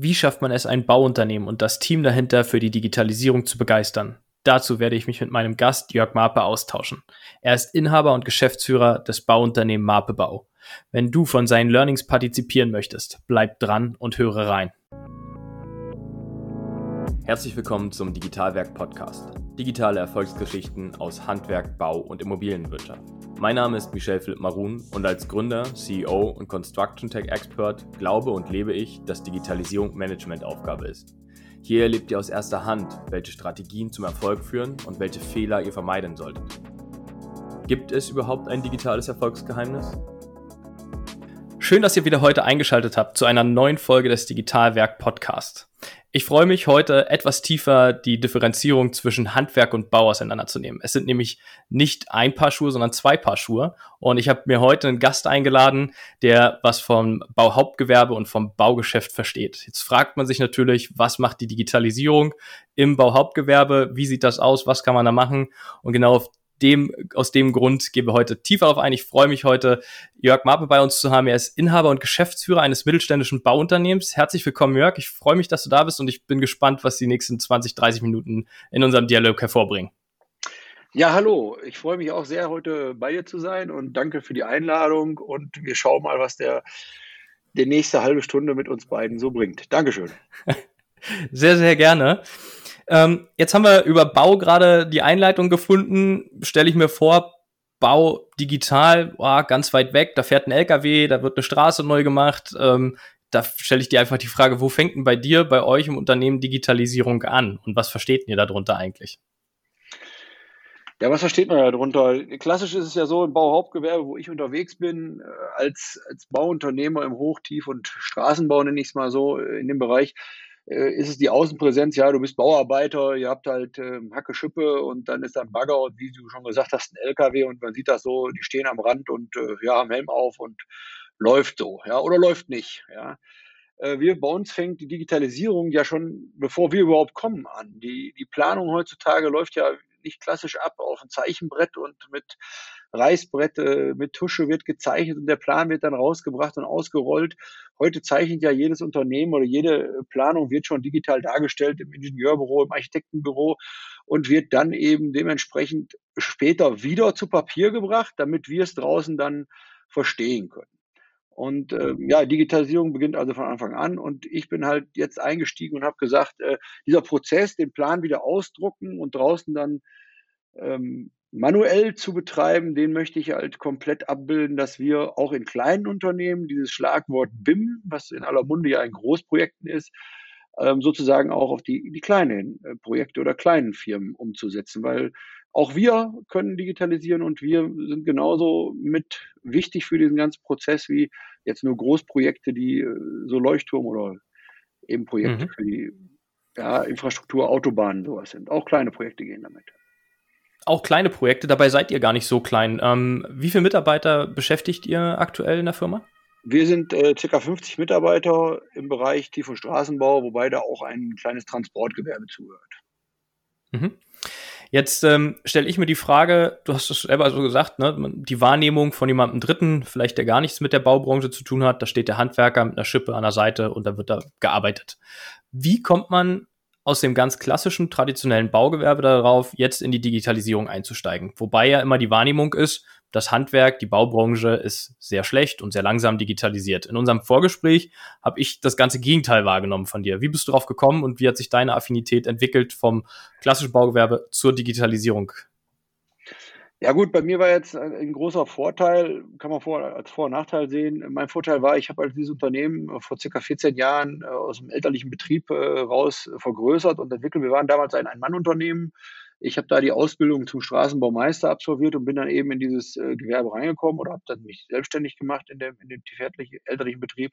Wie schafft man es, ein Bauunternehmen und das Team dahinter für die Digitalisierung zu begeistern? Dazu werde ich mich mit meinem Gast Jörg Marpe austauschen. Er ist Inhaber und Geschäftsführer des Bauunternehmens Marpe Bau. Wenn du von seinen Learnings partizipieren möchtest, bleib dran und höre rein. Herzlich willkommen zum Digitalwerk Podcast. Digitale Erfolgsgeschichten aus Handwerk, Bau und Immobilienwirtschaft. Mein Name ist Michel Philipp Marun und als Gründer, CEO und Construction Tech Expert glaube und lebe ich, dass Digitalisierung Managementaufgabe ist. Hier erlebt ihr aus erster Hand, welche Strategien zum Erfolg führen und welche Fehler ihr vermeiden solltet. Gibt es überhaupt ein digitales Erfolgsgeheimnis? Schön, dass ihr wieder heute eingeschaltet habt zu einer neuen Folge des Digitalwerk Podcast. Ich freue mich heute etwas tiefer die Differenzierung zwischen Handwerk und Bau auseinanderzunehmen. Es sind nämlich nicht ein Paar Schuhe, sondern zwei Paar Schuhe. Und ich habe mir heute einen Gast eingeladen, der was vom Bauhauptgewerbe und vom Baugeschäft versteht. Jetzt fragt man sich natürlich, was macht die Digitalisierung im Bauhauptgewerbe? Wie sieht das aus? Was kann man da machen? Und genau auf dem, aus dem Grund gehen wir heute tiefer darauf ein. Ich freue mich heute, Jörg Marpe bei uns zu haben. Er ist Inhaber und Geschäftsführer eines mittelständischen Bauunternehmens. Herzlich willkommen, Jörg. Ich freue mich, dass du da bist und ich bin gespannt, was die nächsten 20, 30 Minuten in unserem Dialog hervorbringen. Ja, hallo. Ich freue mich auch sehr, heute bei dir zu sein und danke für die Einladung und wir schauen mal, was der, der nächste halbe Stunde mit uns beiden so bringt. Dankeschön. Sehr, sehr gerne. Ähm, jetzt haben wir über Bau gerade die Einleitung gefunden. Stelle ich mir vor, Bau digital, oh, ganz weit weg, da fährt ein LKW, da wird eine Straße neu gemacht. Ähm, da stelle ich dir einfach die Frage, wo fängt denn bei dir, bei euch im Unternehmen Digitalisierung an und was versteht ihr darunter eigentlich? Ja, was versteht man darunter? Klassisch ist es ja so im Bauhauptgewerbe, wo ich unterwegs bin, äh, als, als Bauunternehmer im Hoch-, Tief- und Straßenbau, nenne ich es mal so, äh, in dem Bereich, äh, ist es die Außenpräsenz, ja, du bist Bauarbeiter, ihr habt halt äh, Hacke Schippe und dann ist da ein Bagger und wie du schon gesagt hast, ein LKW und man sieht das so, die stehen am Rand und äh, ja, haben Helm auf und läuft so, ja, oder läuft nicht, ja. Äh, wir, bei uns fängt die Digitalisierung ja schon, bevor wir überhaupt kommen, an. Die, die Planung heutzutage läuft ja nicht klassisch ab auf ein Zeichenbrett und mit Reißbrett, äh, mit Tusche wird gezeichnet und der Plan wird dann rausgebracht und ausgerollt. Heute zeichnet ja jedes Unternehmen oder jede Planung wird schon digital dargestellt im Ingenieurbüro, im Architektenbüro und wird dann eben dementsprechend später wieder zu Papier gebracht, damit wir es draußen dann verstehen können. Und äh, ja, Digitalisierung beginnt also von Anfang an. Und ich bin halt jetzt eingestiegen und habe gesagt, äh, dieser Prozess, den Plan wieder ausdrucken und draußen dann ähm, manuell zu betreiben, den möchte ich halt komplett abbilden, dass wir auch in kleinen Unternehmen dieses Schlagwort BIM, was in aller Munde ja ein Großprojekten ist, ähm, sozusagen auch auf die, die kleinen äh, Projekte oder kleinen Firmen umzusetzen, weil auch wir können digitalisieren und wir sind genauso mit wichtig für diesen ganzen Prozess wie jetzt nur Großprojekte, die äh, so Leuchtturm oder eben Projekte mhm. für die ja, Infrastruktur, Autobahnen, sowas sind. Auch kleine Projekte gehen damit. Auch kleine Projekte, dabei seid ihr gar nicht so klein. Ähm, wie viele Mitarbeiter beschäftigt ihr aktuell in der Firma? Wir sind äh, ca. 50 Mitarbeiter im Bereich Tief- und Straßenbau, wobei da auch ein kleines Transportgewerbe zuhört. Mhm. Jetzt ähm, stelle ich mir die Frage, du hast es selber so gesagt, ne, die Wahrnehmung von jemandem Dritten, vielleicht der gar nichts mit der Baubranche zu tun hat, da steht der Handwerker mit einer Schippe an der Seite und da wird da gearbeitet. Wie kommt man aus dem ganz klassischen, traditionellen Baugewerbe darauf, jetzt in die Digitalisierung einzusteigen? Wobei ja immer die Wahrnehmung ist, das Handwerk, die Baubranche ist sehr schlecht und sehr langsam digitalisiert. In unserem Vorgespräch habe ich das ganze Gegenteil wahrgenommen von dir. Wie bist du darauf gekommen und wie hat sich deine Affinität entwickelt vom klassischen Baugewerbe zur Digitalisierung? Ja gut, bei mir war jetzt ein großer Vorteil, kann man vor, als Vor- und Nachteil sehen. Mein Vorteil war, ich habe halt dieses Unternehmen vor circa 14 Jahren äh, aus dem elterlichen Betrieb äh, raus vergrößert und entwickelt. Wir waren damals ein Ein-Mann-Unternehmen ich habe da die Ausbildung zum Straßenbaumeister absolviert und bin dann eben in dieses äh, Gewerbe reingekommen oder habe dann mich selbstständig gemacht in dem, in dem elterlichen Betrieb.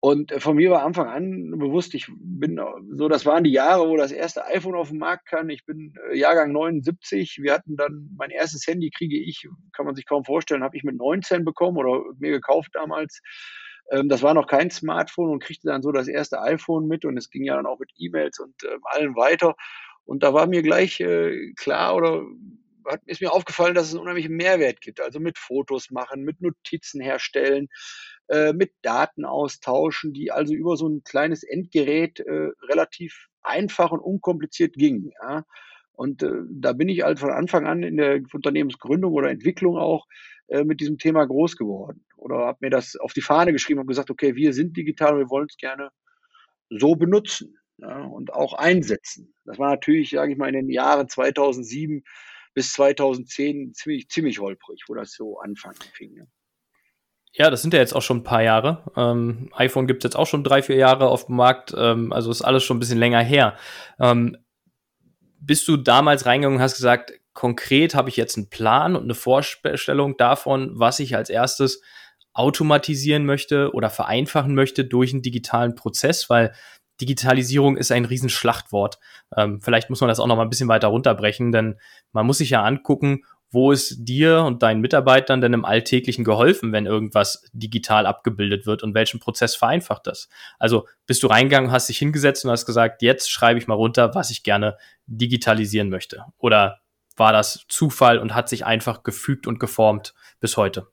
Und äh, von mir war Anfang an bewusst, ich bin so, das waren die Jahre, wo das erste iPhone auf den Markt kam. Ich bin äh, Jahrgang 79. Wir hatten dann mein erstes Handy, kriege ich, kann man sich kaum vorstellen, habe ich mit 19 bekommen oder mir gekauft damals. Ähm, das war noch kein Smartphone und kriegte dann so das erste iPhone mit und es ging ja dann auch mit E-Mails und äh, allen weiter. Und da war mir gleich äh, klar oder hat, ist mir aufgefallen, dass es einen unheimlichen Mehrwert gibt. Also mit Fotos machen, mit Notizen herstellen, äh, mit Daten austauschen, die also über so ein kleines Endgerät äh, relativ einfach und unkompliziert ging. Ja. Und äh, da bin ich halt von Anfang an in der Unternehmensgründung oder Entwicklung auch äh, mit diesem Thema groß geworden. Oder habe mir das auf die Fahne geschrieben und gesagt, okay, wir sind digital und wir wollen es gerne so benutzen ja, und auch einsetzen. Das war natürlich, sage ich mal, in den Jahren 2007 bis 2010 ziemlich, ziemlich holprig, wo das so anfangen fing. Ja. Ja, das sind ja jetzt auch schon ein paar Jahre. Ähm, iPhone gibt es jetzt auch schon drei, vier Jahre auf dem Markt. Ähm, also ist alles schon ein bisschen länger her. Ähm, bist du damals reingegangen und hast gesagt, konkret habe ich jetzt einen Plan und eine Vorstellung davon, was ich als erstes automatisieren möchte oder vereinfachen möchte durch einen digitalen Prozess, weil Digitalisierung ist ein Riesenschlachtwort. Ähm, vielleicht muss man das auch noch mal ein bisschen weiter runterbrechen, denn man muss sich ja angucken, wo ist dir und deinen Mitarbeitern denn im Alltäglichen geholfen, wenn irgendwas digital abgebildet wird und welchen Prozess vereinfacht das? Also bist du reingegangen, hast dich hingesetzt und hast gesagt, jetzt schreibe ich mal runter, was ich gerne digitalisieren möchte? Oder war das Zufall und hat sich einfach gefügt und geformt bis heute?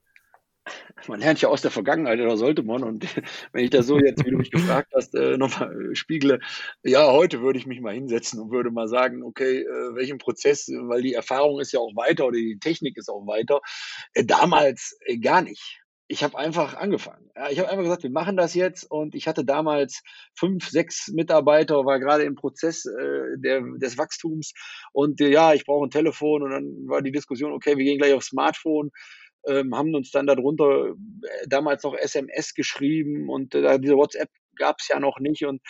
Man lernt ja aus der Vergangenheit, oder sollte man. Und wenn ich das so jetzt, wie du mich gefragt hast, äh, nochmal äh, spiegle, ja, heute würde ich mich mal hinsetzen und würde mal sagen, okay, äh, welchen Prozess, weil die Erfahrung ist ja auch weiter oder die Technik ist auch weiter. Äh, damals äh, gar nicht. Ich habe einfach angefangen. Ich habe einfach gesagt, wir machen das jetzt. Und ich hatte damals fünf, sechs Mitarbeiter, war gerade im Prozess äh, der, des Wachstums. Und ja, ich brauche ein Telefon. Und dann war die Diskussion, okay, wir gehen gleich aufs Smartphone ähm, haben uns dann darunter äh, damals noch SMS geschrieben und äh, diese WhatsApp gab es ja noch nicht und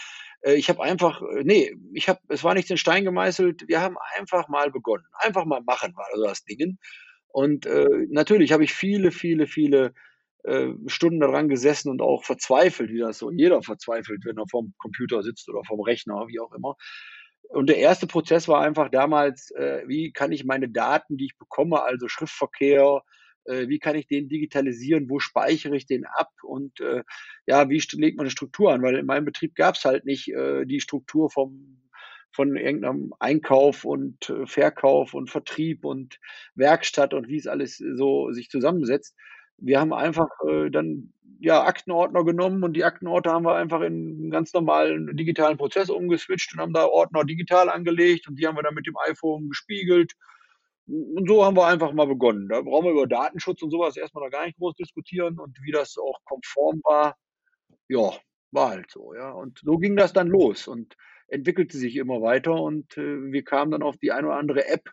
äh, ich habe einfach, äh, nee, ich habe, es war nichts in Stein gemeißelt, wir haben einfach mal begonnen, einfach mal machen war also das Ding. Und äh, natürlich habe ich viele, viele, viele äh, Stunden daran gesessen und auch verzweifelt, wie das so jeder verzweifelt, wenn er vorm Computer sitzt oder vorm Rechner, wie auch immer. Und der erste Prozess war einfach damals, wie kann ich meine Daten, die ich bekomme, also Schriftverkehr, äh, wie kann ich den digitalisieren, wo speichere ich den ab und äh, ja, wie legt man eine Struktur an? Weil in meinem Betrieb gab es halt nicht äh, die Struktur vom von irgendeinem Einkauf und äh, Verkauf und Vertrieb und Werkstatt und wie es alles so sich zusammensetzt. Wir haben einfach äh, dann ja Aktenordner genommen und die Aktenordner haben wir einfach in einen ganz normalen digitalen Prozess umgeswitcht und haben da Ordner digital angelegt und die haben wir dann mit dem iPhone gespiegelt und so haben wir einfach mal begonnen. Da brauchen wir über Datenschutz und sowas erstmal noch gar nicht groß diskutieren und wie das auch konform war, ja, war halt so, ja. Und so ging das dann los und entwickelte sich immer weiter und äh, wir kamen dann auf die eine oder andere App,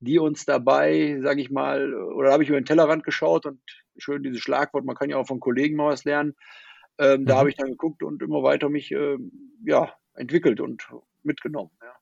die uns dabei, sage ich mal, oder da habe ich über den Tellerrand geschaut und schön dieses Schlagwort, man kann ja auch von Kollegen mal was lernen. Ähm, mhm. Da habe ich dann geguckt und immer weiter mich äh, ja, entwickelt und mitgenommen. Ja.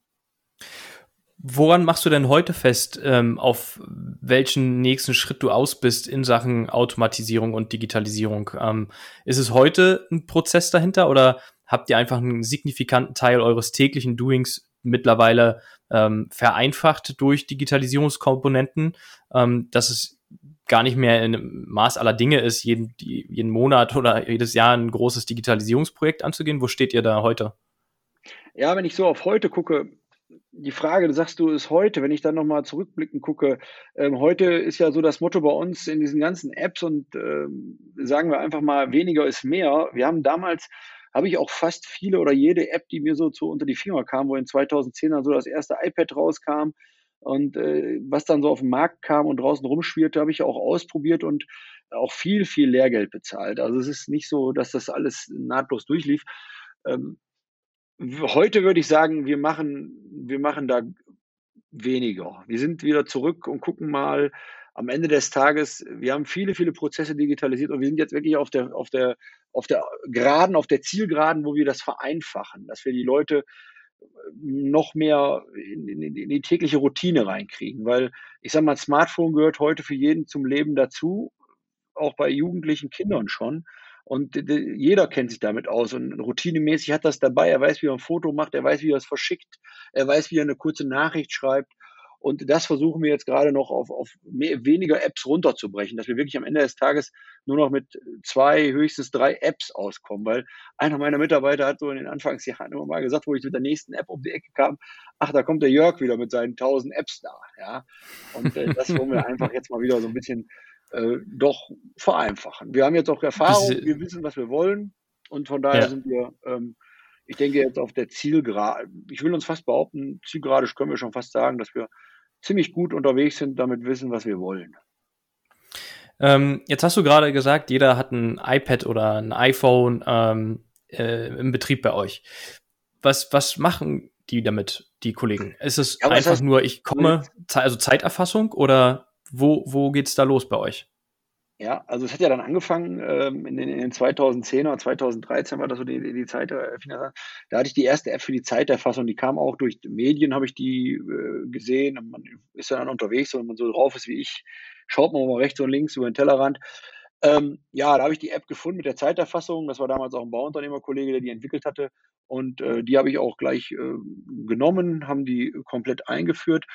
Woran machst du denn heute fest, ähm, auf welchen nächsten Schritt du aus bist in Sachen Automatisierung und Digitalisierung? Ähm, ist es heute ein Prozess dahinter oder habt ihr einfach einen signifikanten Teil eures täglichen Doings mittlerweile ähm, vereinfacht durch Digitalisierungskomponenten, ähm, dass es gar nicht mehr in Maß aller Dinge ist, jeden, jeden Monat oder jedes Jahr ein großes Digitalisierungsprojekt anzugehen? Wo steht ihr da heute? Ja, wenn ich so auf heute gucke, die Frage, sagst du, ist heute, wenn ich dann nochmal zurückblicken gucke, ähm, heute ist ja so das Motto bei uns in diesen ganzen Apps und ähm, sagen wir einfach mal, weniger ist mehr. Wir haben damals, habe ich auch fast viele oder jede App, die mir so zu unter die Finger kam, wo in 2010 dann so das erste iPad rauskam und äh, was dann so auf den Markt kam und draußen rumschwirrte, habe ich auch ausprobiert und auch viel, viel Lehrgeld bezahlt. Also es ist nicht so, dass das alles nahtlos durchlief. Ähm, Heute würde ich sagen, wir machen, wir machen da weniger. Wir sind wieder zurück und gucken mal am Ende des Tages, wir haben viele, viele Prozesse digitalisiert und wir sind jetzt wirklich auf der, auf der, auf der Geraden, auf der Zielgeraden, wo wir das vereinfachen, dass wir die Leute noch mehr in, in, in die tägliche Routine reinkriegen. Weil ich sage mal, Smartphone gehört heute für jeden zum Leben dazu, auch bei jugendlichen Kindern schon. Und jeder kennt sich damit aus und routinemäßig hat das dabei. Er weiß, wie er ein Foto macht, er weiß, wie er es verschickt, er weiß, wie er eine kurze Nachricht schreibt. Und das versuchen wir jetzt gerade noch auf, auf mehr, weniger Apps runterzubrechen, dass wir wirklich am Ende des Tages nur noch mit zwei, höchstens drei Apps auskommen. Weil einer meiner Mitarbeiter hat so in den Anfangsjahren immer mal gesagt, wo ich mit der nächsten App um die Ecke kam, ach, da kommt der Jörg wieder mit seinen tausend Apps da. Ja? Und äh, das wollen wir einfach jetzt mal wieder so ein bisschen äh, doch vereinfachen. Wir haben jetzt auch Erfahrung, wir wissen, was wir wollen. Und von daher ja. sind wir ähm, ich denke jetzt auf der Zielgerade, ich will uns fast behaupten, zielgerade können wir schon fast sagen, dass wir ziemlich gut unterwegs sind, damit wissen, was wir wollen. Ähm, jetzt hast du gerade gesagt, jeder hat ein iPad oder ein iPhone ähm, äh, im Betrieb bei euch. Was, was machen die damit, die Kollegen? Ist es ja, einfach heißt, nur, ich komme, also Zeiterfassung oder wo, wo es da los bei euch? Ja, also es hat ja dann angefangen ähm, in, den, in den 2010er, 2013 war das so die, die Zeit, äh, da hatte ich die erste App für die Zeiterfassung, die kam auch durch Medien, habe ich die äh, gesehen und man ist dann unterwegs und wenn man so drauf ist wie ich, schaut man mal rechts und links über den Tellerrand. Ähm, ja, da habe ich die App gefunden mit der Zeiterfassung, das war damals auch ein Bauunternehmerkollege, der die entwickelt hatte und äh, die habe ich auch gleich äh, genommen, haben die komplett eingeführt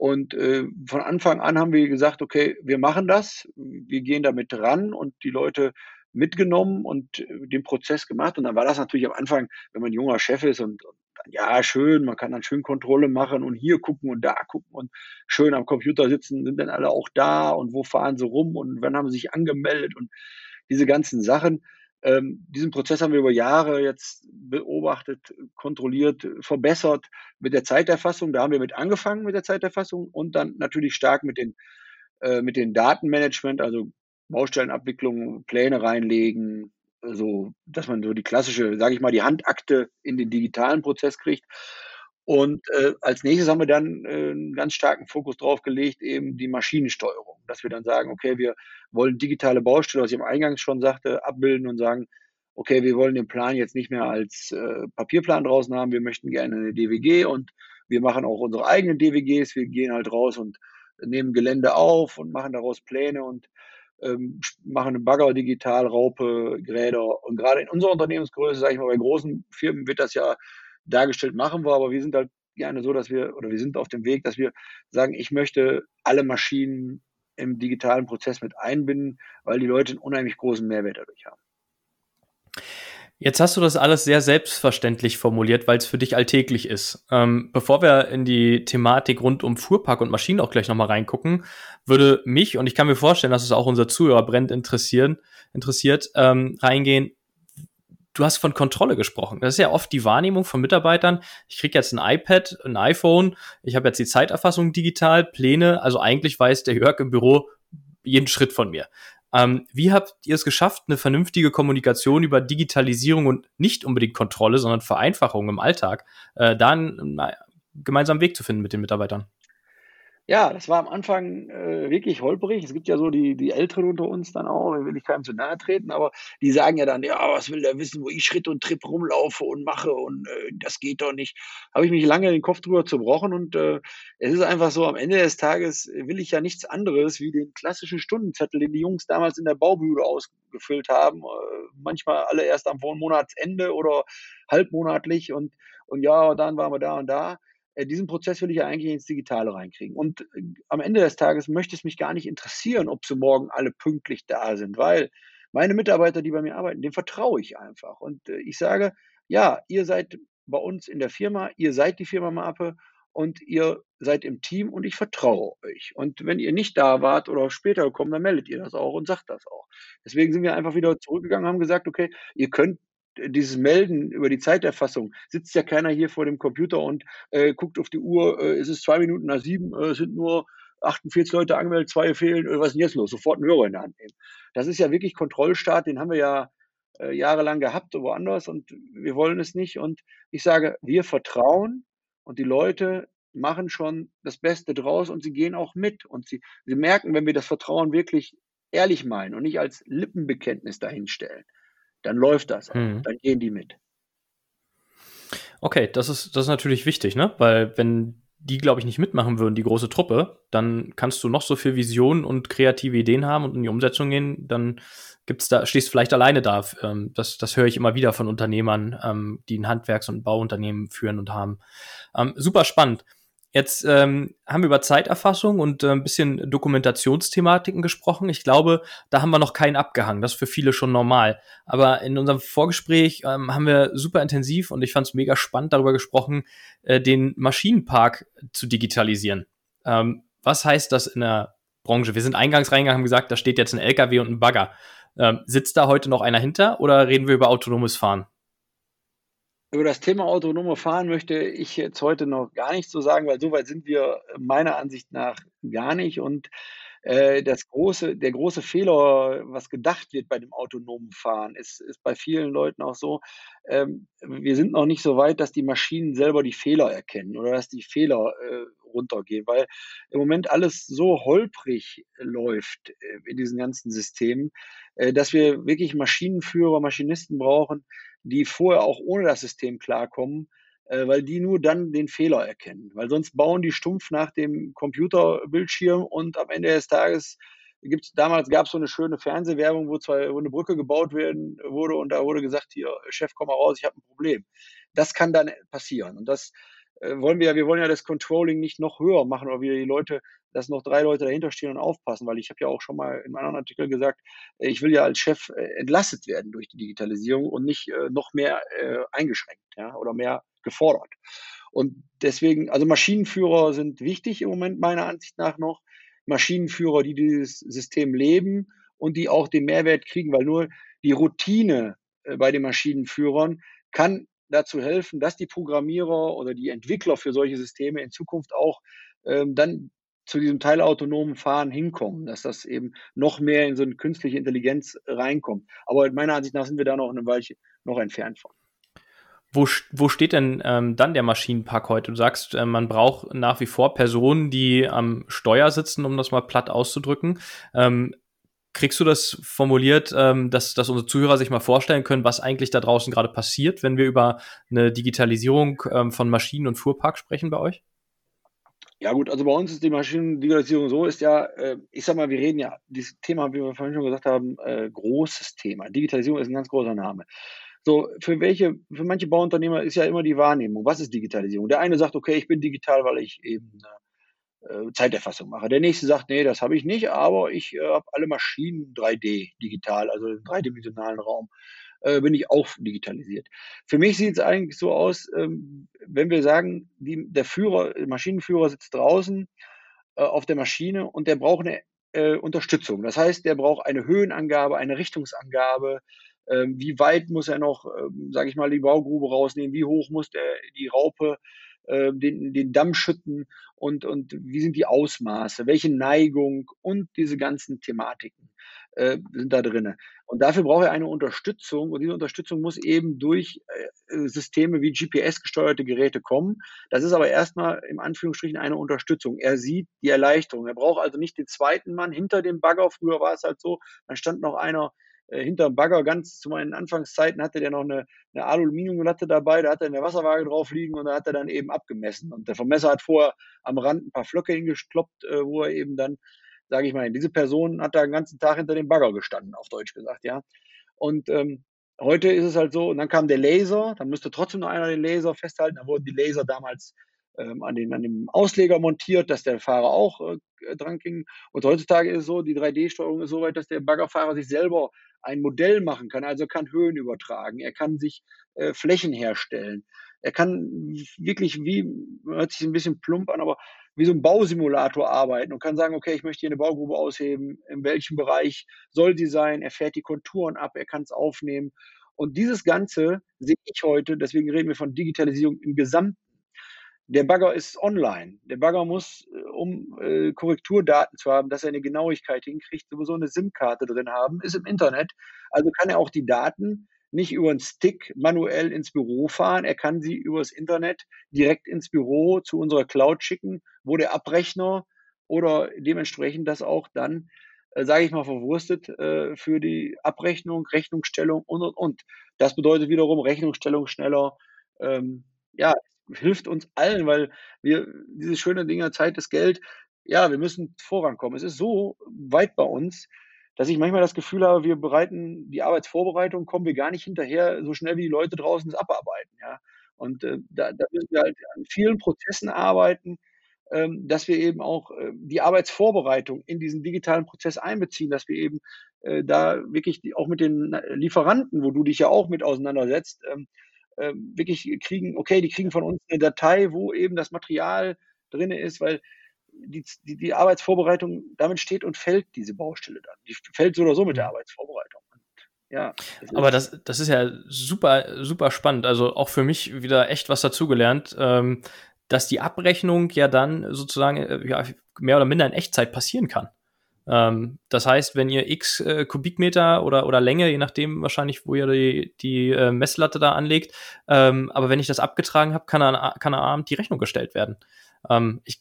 und äh, von Anfang an haben wir gesagt, okay, wir machen das, wir gehen damit ran und die Leute mitgenommen und äh, den Prozess gemacht. Und dann war das natürlich am Anfang, wenn man junger Chef ist und, und ja, schön, man kann dann schön Kontrolle machen und hier gucken und da gucken und schön am Computer sitzen, sind dann alle auch da und wo fahren sie rum und wann haben sie sich angemeldet und diese ganzen Sachen. Ähm, diesen Prozess haben wir über Jahre jetzt beobachtet, kontrolliert, verbessert mit der Zeiterfassung. Da haben wir mit angefangen mit der Zeiterfassung und dann natürlich stark mit den, äh, mit den Datenmanagement, also Baustellenabwicklung, Pläne reinlegen, so, dass man so die klassische, sage ich mal, die Handakte in den digitalen Prozess kriegt. Und äh, als nächstes haben wir dann äh, einen ganz starken Fokus drauf gelegt, eben die Maschinensteuerung, dass wir dann sagen, okay, wir wollen digitale Baustelle, was ich am Eingang schon sagte, abbilden und sagen, okay, wir wollen den Plan jetzt nicht mehr als äh, Papierplan draußen haben, wir möchten gerne eine DWG und wir machen auch unsere eigenen DWGs, wir gehen halt raus und nehmen Gelände auf und machen daraus Pläne und ähm, machen einen Bagger digital, Raupe, Gräder. Und gerade in unserer Unternehmensgröße, sage ich mal, bei großen Firmen wird das ja dargestellt machen wir, aber wir sind halt gerne so, dass wir, oder wir sind auf dem Weg, dass wir sagen, ich möchte alle Maschinen im digitalen Prozess mit einbinden, weil die Leute einen unheimlich großen Mehrwert dadurch haben. Jetzt hast du das alles sehr selbstverständlich formuliert, weil es für dich alltäglich ist. Ähm, bevor wir in die Thematik rund um Fuhrpark und Maschinen auch gleich nochmal reingucken, würde mich, und ich kann mir vorstellen, dass es auch unser Zuhörer brennt interessieren, interessiert, ähm, reingehen, du hast von Kontrolle gesprochen. Das ist ja oft die Wahrnehmung von Mitarbeitern. Ich kriege jetzt ein iPad, ein iPhone, ich habe jetzt die Zeiterfassung digital, Pläne. Also eigentlich weiß der Jörg im Büro jeden Schritt von mir. Ähm, wie habt ihr es geschafft, eine vernünftige Kommunikation über Digitalisierung und nicht unbedingt Kontrolle, sondern Vereinfachung im Alltag, äh, da einen, einen gemeinsamen Weg zu finden mit den Mitarbeitern? Ja, das war am Anfang äh, wirklich holprig. Es gibt ja so die, die Älteren unter uns dann auch, will ich keinem zu nahe treten, aber die sagen ja dann, ja, was will der wissen, wo ich Schritt und Tritt rumlaufe und mache und äh, das geht doch nicht. Habe ich mich lange den Kopf drüber zerbrochen und äh, es ist einfach so, am Ende des Tages will ich ja nichts anderes wie den klassischen Stundenzettel, den die Jungs damals in der Baubühne ausgefüllt haben. Äh, manchmal alle erst am Monatsende oder halbmonatlich und, und ja, dann waren wir da und da diesen Prozess will ich ja eigentlich ins Digitale reinkriegen. Und äh, am Ende des Tages möchte es mich gar nicht interessieren, ob sie morgen alle pünktlich da sind, weil meine Mitarbeiter, die bei mir arbeiten, dem vertraue ich einfach. Und äh, ich sage, ja, ihr seid bei uns in der Firma, ihr seid die Firma Mape und ihr seid im Team und ich vertraue euch. Und wenn ihr nicht da wart oder später gekommen, dann meldet ihr das auch und sagt das auch. Deswegen sind wir einfach wieder zurückgegangen, haben gesagt, okay, ihr könnt dieses Melden über die Zeiterfassung, sitzt ja keiner hier vor dem Computer und äh, guckt auf die Uhr, äh, es ist zwei Minuten nach sieben, äh, es sind nur 48 Leute angemeldet, zwei fehlen, äh, was ist denn jetzt los? Sofort einen Hörer in der Hand nehmen. Das ist ja wirklich Kontrollstaat, den haben wir ja äh, jahrelang gehabt, woanders und wir wollen es nicht. Und ich sage, wir vertrauen und die Leute machen schon das Beste draus und sie gehen auch mit und sie, sie merken, wenn wir das Vertrauen wirklich ehrlich meinen und nicht als Lippenbekenntnis dahinstellen dann läuft das. Hm. Dann gehen die mit. Okay, das ist, das ist natürlich wichtig, ne? Weil wenn die, glaube ich, nicht mitmachen würden, die große Truppe, dann kannst du noch so viel Visionen und kreative Ideen haben und in die Umsetzung gehen, dann gibt's da, stehst du vielleicht alleine da. Ähm, das, das höre ich immer wieder von Unternehmern, ähm, die ein Handwerks- und Bauunternehmen führen und haben. Ähm, super spannend. Jetzt ähm, haben wir über Zeiterfassung und äh, ein bisschen Dokumentationsthematiken gesprochen. Ich glaube, da haben wir noch keinen abgehangen. Das ist für viele schon normal. Aber in unserem Vorgespräch ähm, haben wir super intensiv und ich fand es mega spannend darüber gesprochen, äh, den Maschinenpark zu digitalisieren. Ähm, was heißt das in der Branche? Wir sind eingangs reingegangen, haben gesagt, da steht jetzt ein LKW und ein Bagger. Ähm, sitzt da heute noch einer hinter oder reden wir über autonomes Fahren? Über das Thema autonome Fahren möchte ich jetzt heute noch gar nichts zu sagen, weil so weit sind wir meiner Ansicht nach gar nicht. Und äh, das große, der große Fehler, was gedacht wird bei dem autonomen Fahren, ist, ist bei vielen Leuten auch so, ähm, wir sind noch nicht so weit, dass die Maschinen selber die Fehler erkennen oder dass die Fehler äh, runtergehen, weil im Moment alles so holprig läuft äh, in diesen ganzen Systemen, äh, dass wir wirklich Maschinenführer, Maschinisten brauchen, die vorher auch ohne das System klarkommen, äh, weil die nur dann den Fehler erkennen. Weil sonst bauen die stumpf nach dem Computerbildschirm und am Ende des Tages gibt's, damals gab es so eine schöne Fernsehwerbung, wo, zwei, wo eine Brücke gebaut werden wurde und da wurde gesagt, hier, Chef, komm mal raus, ich habe ein Problem. Das kann dann passieren. Und das wollen wir, wir wollen ja das Controlling nicht noch höher machen oder wir die Leute, dass noch drei Leute dahinter stehen und aufpassen, weil ich habe ja auch schon mal in meinem Artikel gesagt, äh, ich will ja als Chef äh, entlastet werden durch die Digitalisierung und nicht noch mehr eingeschränkt ja, oder mehr gefordert. Und deswegen, also Maschinenführer sind wichtig im Moment meiner Ansicht nach noch. Maschinenführer, die dieses System leben und die auch den Mehrwert kriegen, weil nur die Routine bei den Maschinenführern kann dazu helfen, dass die Programmierer oder die Entwickler für solche Systeme in Zukunft auch ähm, dann zu diesem teilautonomen Fahren hinkommen, dass das eben noch mehr in so eine künstliche Intelligenz reinkommt. Aber meiner Ansicht nach sind wir da noch eine Weile noch entfernt von. Wo, wo steht denn ähm, dann der Maschinenpark heute? Du sagst, äh, man braucht nach wie vor Personen, die am Steuer sitzen, um das mal platt auszudrücken. Ähm, Kriegst du das formuliert, ähm, dass, dass unsere Zuhörer sich mal vorstellen können, was eigentlich da draußen gerade passiert, wenn wir über eine Digitalisierung ähm, von Maschinen und Fuhrpark sprechen bei euch? Ja gut, also bei uns ist die Maschinendigitalisierung so, ist ja, äh, ich sag mal, wir reden ja, dieses Thema, wie wir vorhin schon gesagt haben, äh, großes Thema. Digitalisierung ist ein ganz großer Name. So, für welche, für manche Bauunternehmer ist ja immer die Wahrnehmung, was ist Digitalisierung? Der eine sagt, okay, ich bin digital, weil ich eben äh, äh, Zeiterfassung mache. Der nächste sagt, nee, das habe ich nicht, aber ich äh, habe alle Maschinen 3D digital, also im dreidimensionalen Raum äh, bin ich auch digitalisiert. Für mich sieht es eigentlich so aus, ähm, wenn wir sagen, die, der Führer, Maschinenführer sitzt draußen äh, auf der Maschine und der braucht eine äh, Unterstützung. Das heißt, der braucht eine Höhenangabe, eine Richtungsangabe, ähm, wie weit muss er noch, ähm, sage ich mal, die Baugrube rausnehmen, wie hoch muss der die Raupe äh, den, den Damm schütten und, und wie sind die Ausmaße, welche Neigung und diese ganzen Thematiken äh, sind da drin. Und dafür brauche ich eine Unterstützung und diese Unterstützung muss eben durch äh, Systeme wie GPS-gesteuerte Geräte kommen. Das ist aber erstmal im Anführungsstrichen eine Unterstützung. Er sieht die Erleichterung. Er braucht also nicht den zweiten Mann hinter dem Bagger. Früher war es halt so, dann stand noch einer äh, hinterm Bagger, ganz zu meinen Anfangszeiten, hatte der noch eine, eine Aluminiumlatte dabei, da hat er eine Wasserwaage drauf liegen und da hat er dann eben abgemessen. Und der Vermesser hat vorher am Rand ein paar Flöcke hingekloppt, äh, wo er eben dann, sage ich mal, diese Person hat da den ganzen Tag hinter dem Bagger gestanden, auf Deutsch gesagt, ja. Und ähm, heute ist es halt so, und dann kam der Laser, dann müsste trotzdem noch einer den Laser festhalten, da wurden die Laser damals ähm, an, den, an dem Ausleger montiert, dass der Fahrer auch äh, dran ging. Und heutzutage ist es so, die 3D-Steuerung ist so weit, dass der Baggerfahrer sich selber ein Modell machen kann, also kann Höhen übertragen, er kann sich äh, Flächen herstellen. Er kann wirklich wie, hört sich ein bisschen plump an, aber wie so ein Bausimulator arbeiten und kann sagen, okay, ich möchte hier eine Baugrube ausheben, in welchem Bereich soll sie sein, er fährt die Konturen ab, er kann es aufnehmen. Und dieses Ganze sehe ich heute, deswegen reden wir von Digitalisierung im Gesamten, der Bagger ist online. Der Bagger muss, äh, um äh, Korrekturdaten zu haben, dass er eine Genauigkeit hinkriegt, sowieso eine SIM-Karte drin haben, ist im Internet. Also kann er auch die Daten nicht über einen Stick manuell ins Büro fahren. Er kann sie übers Internet direkt ins Büro zu unserer Cloud schicken, wo der Abrechner oder dementsprechend das auch dann, äh, sage ich mal, verwurstet äh, für die Abrechnung, Rechnungsstellung und, und, und. Das bedeutet wiederum Rechnungsstellung schneller. Ähm, ja, hilft uns allen, weil wir diese schöne Dinger, Zeit ist Geld, ja, wir müssen vorankommen. Es ist so weit bei uns, dass ich manchmal das Gefühl habe, wir bereiten die Arbeitsvorbereitung, kommen wir gar nicht hinterher, so schnell wie die Leute draußen das abarbeiten, ja. Und äh, da, da müssen wir halt an vielen Prozessen arbeiten, ähm, dass wir eben auch äh, die Arbeitsvorbereitung in diesen digitalen Prozess einbeziehen, dass wir eben äh, da wirklich auch mit den Lieferanten, wo du dich ja auch mit auseinandersetzt, ähm, äh, wirklich kriegen, okay, die kriegen von uns eine Datei, wo eben das Material drin ist, weil die, die, die Arbeitsvorbereitung, damit steht und fällt diese Baustelle dann. Die fällt so oder so mit der mhm. Arbeitsvorbereitung. Ja. Das Aber das, das ist ja super, super spannend. Also auch für mich wieder echt was dazugelernt, ähm, dass die Abrechnung ja dann sozusagen äh, ja, mehr oder minder in Echtzeit passieren kann. Ähm, das heißt, wenn ihr x äh, Kubikmeter oder, oder Länge, je nachdem wahrscheinlich, wo ihr die, die äh, Messlatte da anlegt, ähm, aber wenn ich das abgetragen habe, kann, an, kann am Abend die Rechnung gestellt werden. Ähm, ich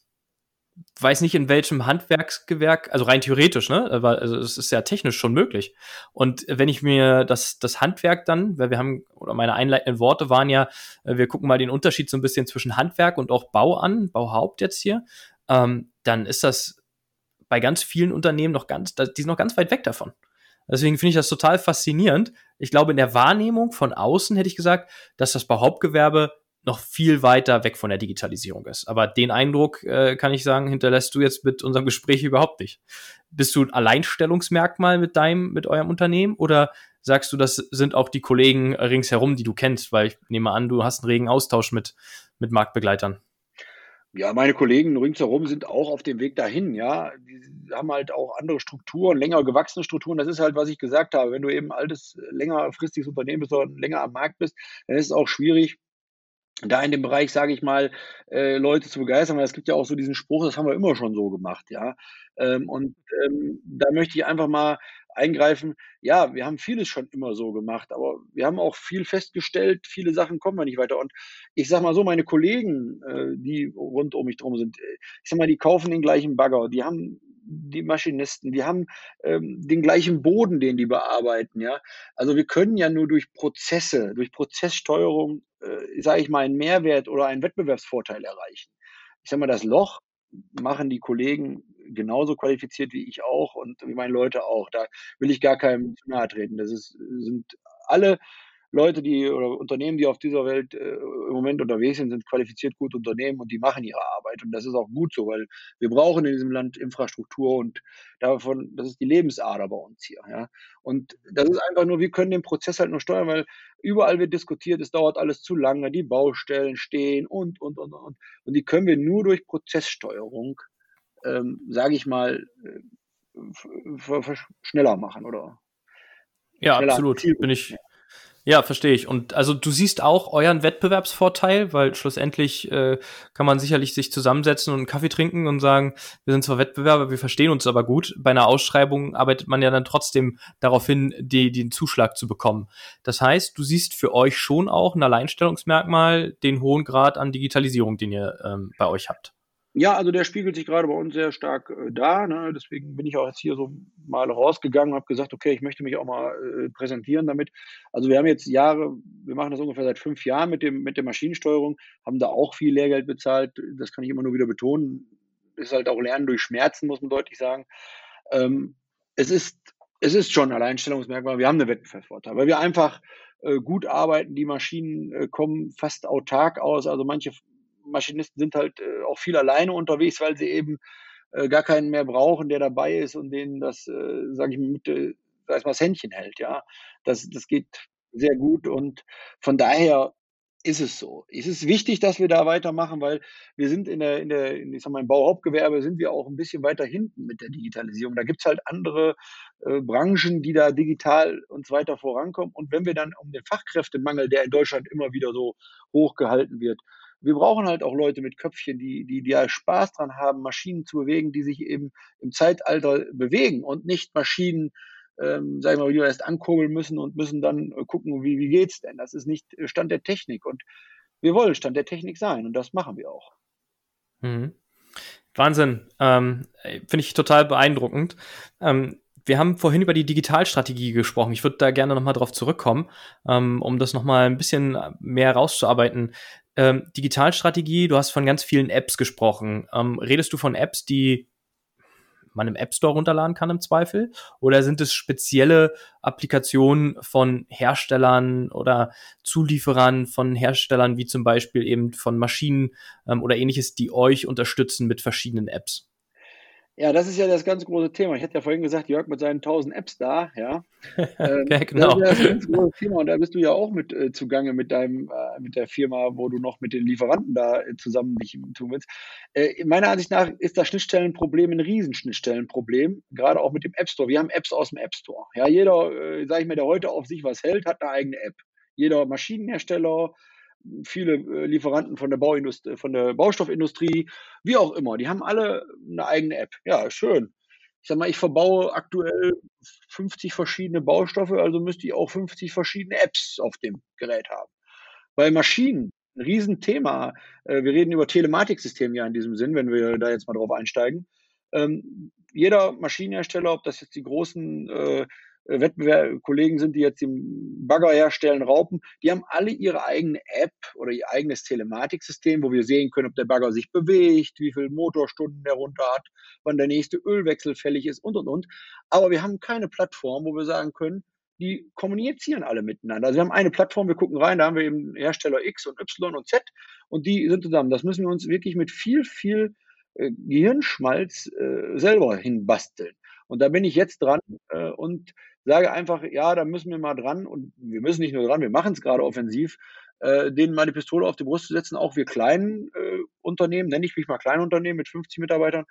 weiß nicht, in welchem Handwerksgewerk, also rein theoretisch, ne? Aber also es ist ja technisch schon möglich. Und wenn ich mir das, das Handwerk dann, weil wir haben, oder meine einleitenden Worte waren ja, äh, wir gucken mal den Unterschied so ein bisschen zwischen Handwerk und auch Bau an, Bauhaupt jetzt hier, ähm, dann ist das bei ganz vielen Unternehmen noch ganz, die sind noch ganz weit weg davon. Deswegen finde ich das total faszinierend. Ich glaube, in der Wahrnehmung von außen hätte ich gesagt, dass das Bauhauptgewerbe noch viel weiter weg von der Digitalisierung ist. Aber den Eindruck, äh, kann ich sagen, hinterlässt du jetzt mit unserem Gespräch überhaupt nicht. Bist du ein Alleinstellungsmerkmal mit deinem, mit eurem Unternehmen oder sagst du, das sind auch die Kollegen ringsherum, die du kennst? Weil ich nehme an, du hast einen regen Austausch mit, mit Marktbegleitern. Ja, meine Kollegen ringsherum sind auch auf dem Weg dahin, ja. Die haben halt auch andere Strukturen, länger gewachsene Strukturen. Das ist halt, was ich gesagt habe. Wenn du eben altes, längerfristiges Unternehmen bist oder länger am Markt bist, dann ist es auch schwierig, da in dem Bereich, sage ich mal, äh, Leute zu begeistern, weil es gibt ja auch so diesen Spruch, das haben wir immer schon so gemacht, ja. Ähm, und ähm, da möchte ich einfach mal eingreifen. Ja, wir haben vieles schon immer so gemacht, aber wir haben auch viel festgestellt, viele Sachen kommen wir nicht weiter. Und ich sag mal so, meine Kollegen, äh, die rund um mich drum sind, äh, ich sag mal, die kaufen den gleichen Bagger, die haben die Maschinisten, die haben ähm, den gleichen Boden, den die bearbeiten, ja. Also wir können ja nur durch Prozesse, durch Prozesssteuerung, äh, sage ich mal, einen Mehrwert oder einen Wettbewerbsvorteil erreichen. Ich sag mal, das Loch machen die Kollegen genauso qualifiziert wie ich auch und wie meine Leute auch. Da will ich gar keinem zu nahe treten. Das ist, sind alle Leute, die oder Unternehmen, die auf dieser Welt äh, im Moment unterwegs sind, sind qualifiziert gute Unternehmen und die machen ihre Arbeit. Und das ist auch gut so, weil wir brauchen in diesem Land Infrastruktur und davon, das ist die Lebensader bei uns hier. Ja. Und das ist einfach nur, wir können den Prozess halt nur steuern, weil überall wird diskutiert, es dauert alles zu lange, die Baustellen stehen und, und, und, und. Und die können wir nur durch Prozesssteuerung, ähm, sage ich mal, äh, schneller machen oder ja, absolut. Bin ich, ja, verstehe ich. Und also du siehst auch euren Wettbewerbsvorteil, weil schlussendlich äh, kann man sicherlich sich zusammensetzen und einen Kaffee trinken und sagen, wir sind zwar Wettbewerber, wir verstehen uns aber gut. Bei einer Ausschreibung arbeitet man ja dann trotzdem darauf hin, die, den Zuschlag zu bekommen. Das heißt, du siehst für euch schon auch ein Alleinstellungsmerkmal, den hohen Grad an Digitalisierung, den ihr ähm, bei euch habt. Ja, also der spiegelt sich gerade bei uns sehr stark äh, da. Ne? Deswegen bin ich auch jetzt hier so mal rausgegangen und habe gesagt, okay, ich möchte mich auch mal äh, präsentieren damit. Also wir haben jetzt Jahre, wir machen das ungefähr seit fünf Jahren mit dem mit der Maschinensteuerung, haben da auch viel Lehrgeld bezahlt. Das kann ich immer nur wieder betonen. Ist halt auch Lernen durch Schmerzen, muss man deutlich sagen. Ähm, es ist es ist schon ein Alleinstellungsmerkmal. Wir haben eine Wettbewerbsvorteil, weil wir einfach äh, gut arbeiten. Die Maschinen äh, kommen fast autark aus. Also manche Maschinisten sind halt äh, auch viel alleine unterwegs, weil sie eben äh, gar keinen mehr brauchen, der dabei ist und denen das, äh, sage ich mal, mit, äh, sag ich mal, das Händchen hält. Ja, das, das geht sehr gut und von daher ist es so. Es ist wichtig, dass wir da weitermachen, weil wir sind in der, in der, ich sag mal, im Bauhauptgewerbe sind wir auch ein bisschen weiter hinten mit der Digitalisierung. Da gibt's halt andere äh, Branchen, die da digital uns weiter vorankommen. Und wenn wir dann um den Fachkräftemangel, der in Deutschland immer wieder so hochgehalten wird, wir brauchen halt auch Leute mit Köpfchen, die, die, die ja Spaß dran haben, Maschinen zu bewegen, die sich eben im Zeitalter bewegen und nicht Maschinen, ähm, sagen wir mal, die wir erst ankurbeln müssen und müssen dann äh, gucken, wie, wie geht's denn? Das ist nicht Stand der Technik und wir wollen Stand der Technik sein und das machen wir auch. Mhm. Wahnsinn. Ähm, Finde ich total beeindruckend. Ähm, wir haben vorhin über die Digitalstrategie gesprochen. Ich würde da gerne nochmal drauf zurückkommen, ähm, um das nochmal ein bisschen mehr rauszuarbeiten. Ähm, Digitalstrategie, du hast von ganz vielen Apps gesprochen. Ähm, redest du von Apps, die man im App Store runterladen kann im Zweifel? Oder sind es spezielle Applikationen von Herstellern oder Zulieferern von Herstellern wie zum Beispiel eben von Maschinen ähm, oder ähnliches, die euch unterstützen mit verschiedenen Apps? Ja, das ist ja das ganz große Thema. Ich hatte ja vorhin gesagt, Jörg mit seinen 1000 Apps da, ja. Ähm, ja, genau. Das ist ja das ganz große Thema und da bist du ja auch mit äh, zugange mit deinem, äh, mit der Firma, wo du noch mit den Lieferanten da äh, zusammen dich tun willst. Äh, meiner Ansicht nach ist das Schnittstellenproblem ein Riesenschnittstellenproblem, gerade auch mit dem App Store. Wir haben Apps aus dem App Store. Ja, jeder, äh, sag ich mal, der heute auf sich was hält, hat eine eigene App. Jeder Maschinenhersteller, viele äh, Lieferanten von der Bauindustrie, von der Baustoffindustrie, wie auch immer, die haben alle eine eigene App. Ja, schön. Ich sag mal, ich verbaue aktuell 50 verschiedene Baustoffe, also müsste ich auch 50 verschiedene Apps auf dem Gerät haben. Bei Maschinen, ein Riesenthema. Äh, wir reden über Telematiksysteme ja in diesem Sinn, wenn wir da jetzt mal drauf einsteigen. Ähm, jeder Maschinenhersteller, ob das jetzt die großen äh, Wettbewerb Kollegen sind, die jetzt den Bagger herstellen, Raupen, die haben alle ihre eigene App oder ihr eigenes Telematiksystem, wo wir sehen können, ob der Bagger sich bewegt, wie viele Motorstunden der runter hat, wann der nächste Ölwechsel fällig ist und und und. Aber wir haben keine Plattform, wo wir sagen können, die kommunizieren alle miteinander. Also wir haben eine Plattform, wir gucken rein, da haben wir eben Hersteller X und Y und Z und die sind zusammen. Das müssen wir uns wirklich mit viel, viel äh, Gehirnschmalz äh, selber hinbasteln. Und da bin ich jetzt dran äh, und sage einfach, ja, da müssen wir mal dran und wir müssen nicht nur dran, wir machen es gerade offensiv, äh, denen mal die Pistole auf die Brust zu setzen, auch wir kleinen äh, Unternehmen, nenne ich mich mal Kleinunternehmen mit 50 Mitarbeitern,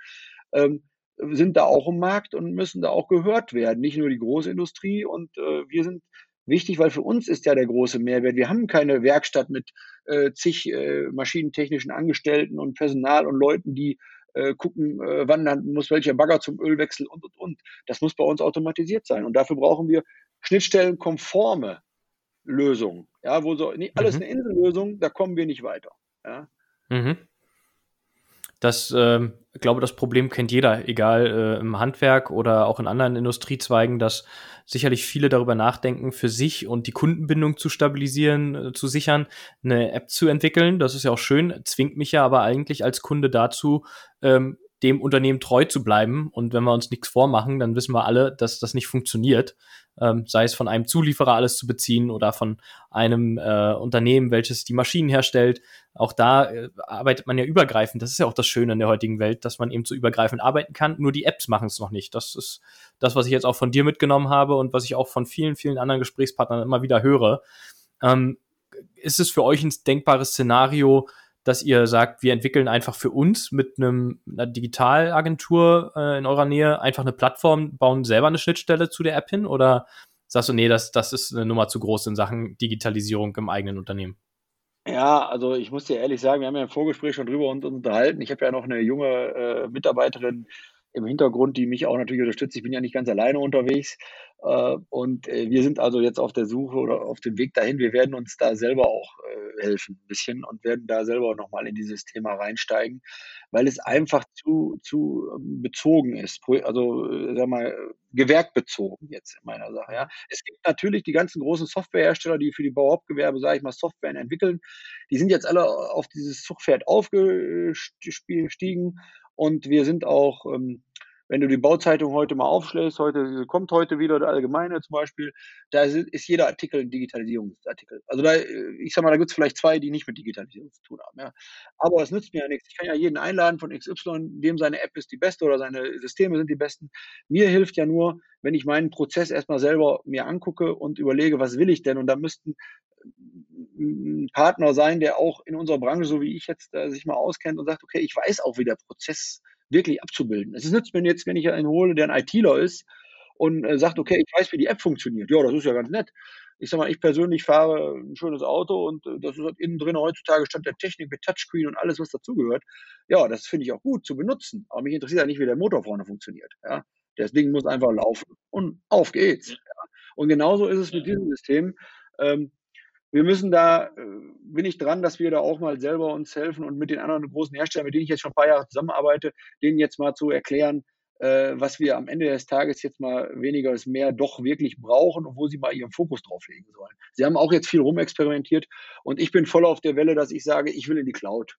ähm, sind da auch im Markt und müssen da auch gehört werden, nicht nur die Großindustrie und äh, wir sind wichtig, weil für uns ist ja der große Mehrwert. Wir haben keine Werkstatt mit äh, zig äh, maschinentechnischen Angestellten und Personal und Leuten, die äh, gucken, äh, wann dann muss welcher Bagger zum Ölwechsel und, und, und. Das muss bei uns automatisiert sein. Und dafür brauchen wir schnittstellenkonforme Lösungen. Ja, wo so, nicht alles mhm. eine Insellösung, da kommen wir nicht weiter. Ja. Mhm. Das, äh, ich glaube, das Problem kennt jeder, egal äh, im Handwerk oder auch in anderen Industriezweigen, dass sicherlich viele darüber nachdenken, für sich und die Kundenbindung zu stabilisieren, äh, zu sichern, eine App zu entwickeln. Das ist ja auch schön, zwingt mich ja aber eigentlich als Kunde dazu, ähm, dem Unternehmen treu zu bleiben. Und wenn wir uns nichts vormachen, dann wissen wir alle, dass das nicht funktioniert. Ähm, sei es von einem Zulieferer alles zu beziehen oder von einem äh, Unternehmen, welches die Maschinen herstellt. Auch da äh, arbeitet man ja übergreifend. Das ist ja auch das Schöne in der heutigen Welt, dass man eben so übergreifend arbeiten kann. Nur die Apps machen es noch nicht. Das ist das, was ich jetzt auch von dir mitgenommen habe und was ich auch von vielen, vielen anderen Gesprächspartnern immer wieder höre. Ähm, ist es für euch ein denkbares Szenario, dass ihr sagt, wir entwickeln einfach für uns mit einem, einer Digitalagentur äh, in eurer Nähe einfach eine Plattform, bauen selber eine Schnittstelle zu der App hin? Oder sagst du, nee, das, das ist eine Nummer zu groß in Sachen Digitalisierung im eigenen Unternehmen? Ja, also ich muss dir ehrlich sagen, wir haben ja im Vorgespräch schon drüber uns unterhalten. Ich habe ja noch eine junge äh, Mitarbeiterin im Hintergrund, die mich auch natürlich unterstützt. Ich bin ja nicht ganz alleine unterwegs. Äh, und äh, wir sind also jetzt auf der Suche oder auf dem Weg dahin. Wir werden uns da selber auch äh, helfen, ein bisschen, und werden da selber nochmal in dieses Thema reinsteigen, weil es einfach zu, zu ähm, bezogen ist. Also, sag mal, gewerkbezogen jetzt in meiner Sache. Ja. Es gibt natürlich die ganzen großen Softwarehersteller, die für die Bauhauptgewerbe, sage ich mal, Software entwickeln. Die sind jetzt alle auf dieses Zugpferd aufgestiegen und wir sind auch ähm, wenn du die Bauzeitung heute mal aufschlägst, heute kommt heute wieder der Allgemeine zum Beispiel, da ist jeder Artikel ein Digitalisierungsartikel. Also da, ich sag mal, da gibt es vielleicht zwei, die nicht mit Digitalisierung zu tun haben. Ja. Aber es nützt mir ja nichts. Ich kann ja jeden einladen von XY, dem seine App ist die beste oder seine Systeme sind die besten. Mir hilft ja nur, wenn ich meinen Prozess erstmal selber mir angucke und überlege, was will ich denn? Und da müssten ein Partner sein, der auch in unserer Branche, so wie ich jetzt, äh, sich mal auskennt und sagt, okay, ich weiß auch, wie der Prozess wirklich abzubilden. Es nützt mir jetzt, wenn ich einen hole, der ein ITler ist und äh, sagt, okay, ich weiß, wie die App funktioniert. Ja, das ist ja ganz nett. Ich sag mal, ich persönlich fahre ein schönes Auto und äh, das ist halt innen drin heutzutage stand der Technik mit Touchscreen und alles, was dazugehört. Ja, das finde ich auch gut zu benutzen. Aber mich interessiert ja nicht, wie der Motor vorne funktioniert. Ja, das Ding muss einfach laufen und auf geht's. Ja. Und genauso ist es mit diesem System. Ähm, wir müssen da, äh, bin ich dran, dass wir da auch mal selber uns helfen und mit den anderen großen Herstellern, mit denen ich jetzt schon ein paar Jahre zusammenarbeite, denen jetzt mal zu erklären, äh, was wir am Ende des Tages jetzt mal weniger als mehr doch wirklich brauchen und wo sie mal ihren Fokus drauf legen sollen. Sie haben auch jetzt viel rumexperimentiert und ich bin voll auf der Welle, dass ich sage, ich will in die Cloud.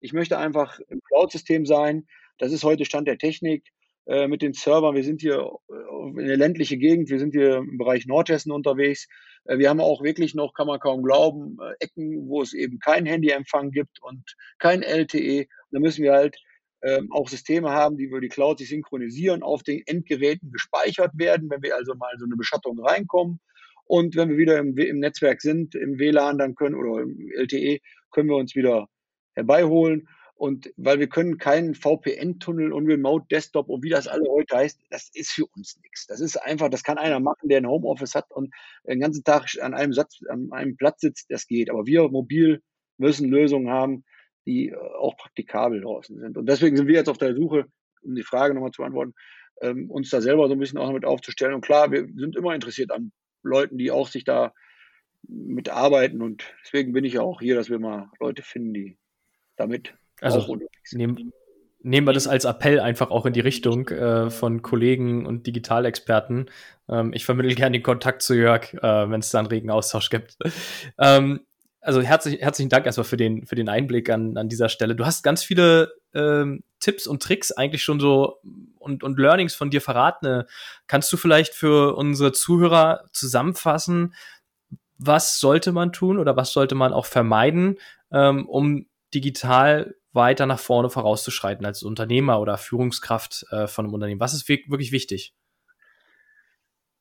Ich möchte einfach im Cloud-System sein. Das ist heute Stand der Technik. Äh, mit den Servern. Wir sind hier äh, in der ländlichen Gegend, wir sind hier im Bereich Nordhessen unterwegs. Äh, wir haben auch wirklich noch, kann man kaum glauben, Ecken, wo es eben kein Handyempfang gibt und kein LTE. Da müssen wir halt ähm, auch Systeme haben, die über die Cloud sich synchronisieren, auf den Endgeräten gespeichert werden, wenn wir also mal so eine Beschattung reinkommen. Und wenn wir wieder im, im Netzwerk sind, im WLAN, dann können oder im LTE, können wir uns wieder herbeiholen. Und weil wir können keinen VPN-Tunnel und Remote Desktop und wie das alle heute heißt, das ist für uns nichts. Das ist einfach, das kann einer machen, der ein Homeoffice hat und den ganzen Tag an einem Satz, an einem Platz sitzt, das geht. Aber wir mobil müssen Lösungen haben, die äh, auch praktikabel draußen sind. Und deswegen sind wir jetzt auf der Suche, um die Frage nochmal zu beantworten, ähm, uns da selber so ein bisschen auch damit aufzustellen. Und klar, wir sind immer interessiert an Leuten, die auch sich da mitarbeiten. Und deswegen bin ich ja auch hier, dass wir mal Leute finden, die damit also. Nehmen, nehmen wir das als Appell einfach auch in die Richtung äh, von Kollegen und Digitalexperten. Ähm, ich vermittle gerne den Kontakt zu Jörg, äh, wenn es da einen regen Austausch gibt. ähm, also herzlich, herzlichen Dank erstmal für den, für den Einblick an, an dieser Stelle. Du hast ganz viele ähm, Tipps und Tricks eigentlich schon so und, und Learnings von dir verraten. Kannst du vielleicht für unsere Zuhörer zusammenfassen, was sollte man tun oder was sollte man auch vermeiden, ähm, um digital weiter nach vorne vorauszuschreiten als Unternehmer oder Führungskraft äh, von einem Unternehmen? Was ist wirklich wichtig?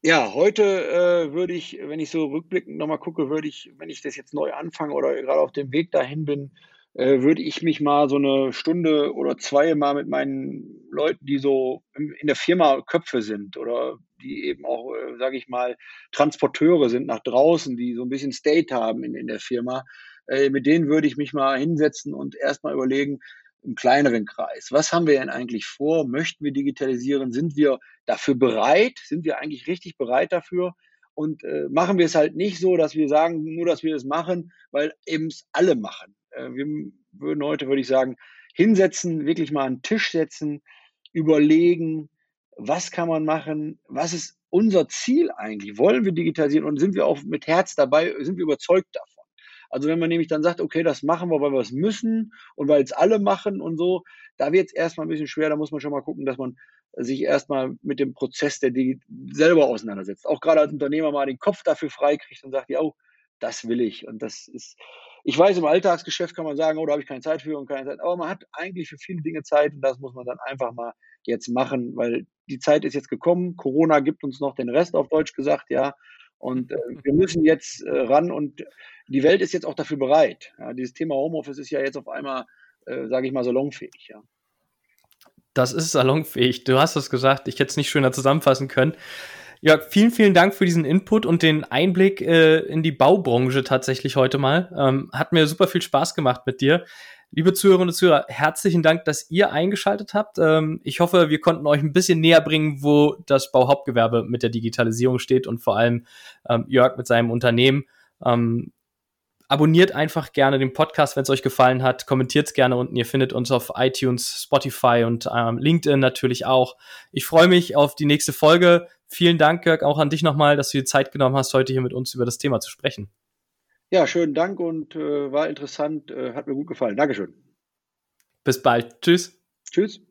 Ja, heute äh, würde ich, wenn ich so rückblickend nochmal gucke, würde ich, wenn ich das jetzt neu anfange oder gerade auf dem Weg dahin bin, äh, würde ich mich mal so eine Stunde oder zwei mal mit meinen Leuten, die so in der Firma Köpfe sind oder die eben auch, äh, sage ich mal, Transporteure sind nach draußen, die so ein bisschen State haben in, in der Firma, äh, mit denen würde ich mich mal hinsetzen und erstmal überlegen, im kleineren Kreis. Was haben wir denn eigentlich vor? Möchten wir digitalisieren? Sind wir dafür bereit? Sind wir eigentlich richtig bereit dafür? Und äh, machen wir es halt nicht so, dass wir sagen, nur dass wir es machen, weil eben es alle machen. Äh, wir würden heute, würde ich sagen, hinsetzen, wirklich mal einen Tisch setzen, überlegen, was kann man machen, was ist unser Ziel eigentlich? Wollen wir digitalisieren und sind wir auch mit Herz dabei, sind wir überzeugt davon? Also wenn man nämlich dann sagt, okay, das machen wir, weil wir es müssen und weil es alle machen und so, da wird es erstmal ein bisschen schwer, da muss man schon mal gucken, dass man sich erstmal mit dem Prozess der Digi selber auseinandersetzt. Auch gerade als Unternehmer mal den Kopf dafür freikriegt und sagt, ja, oh, das will ich. Und das ist, ich weiß, im Alltagsgeschäft kann man sagen, oh, da habe ich keine Zeit für und keine Zeit. Aber man hat eigentlich für viele Dinge Zeit und das muss man dann einfach mal jetzt machen, weil die Zeit ist jetzt gekommen. Corona gibt uns noch den Rest auf Deutsch gesagt, ja. Und äh, wir müssen jetzt äh, ran und die Welt ist jetzt auch dafür bereit. Ja, dieses Thema Homeoffice ist ja jetzt auf einmal, äh, sage ich mal, salonfähig. Ja. Das ist salonfähig. Du hast es gesagt. Ich hätte es nicht schöner zusammenfassen können. Ja, vielen, vielen Dank für diesen Input und den Einblick äh, in die Baubranche tatsächlich heute mal. Ähm, hat mir super viel Spaß gemacht mit dir. Liebe Zuhörerinnen und Zuhörer, herzlichen Dank, dass ihr eingeschaltet habt. Ähm, ich hoffe, wir konnten euch ein bisschen näher bringen, wo das Bauhauptgewerbe mit der Digitalisierung steht und vor allem ähm, Jörg mit seinem Unternehmen. Ähm, abonniert einfach gerne den Podcast, wenn es euch gefallen hat. Kommentiert es gerne unten. Ihr findet uns auf iTunes, Spotify und LinkedIn natürlich auch. Ich freue mich auf die nächste Folge. Vielen Dank, Jörg, auch an dich nochmal, dass du dir Zeit genommen hast, heute hier mit uns über das Thema zu sprechen. Ja, schönen Dank und äh, war interessant, äh, hat mir gut gefallen. Dankeschön. Bis bald. Tschüss. Tschüss.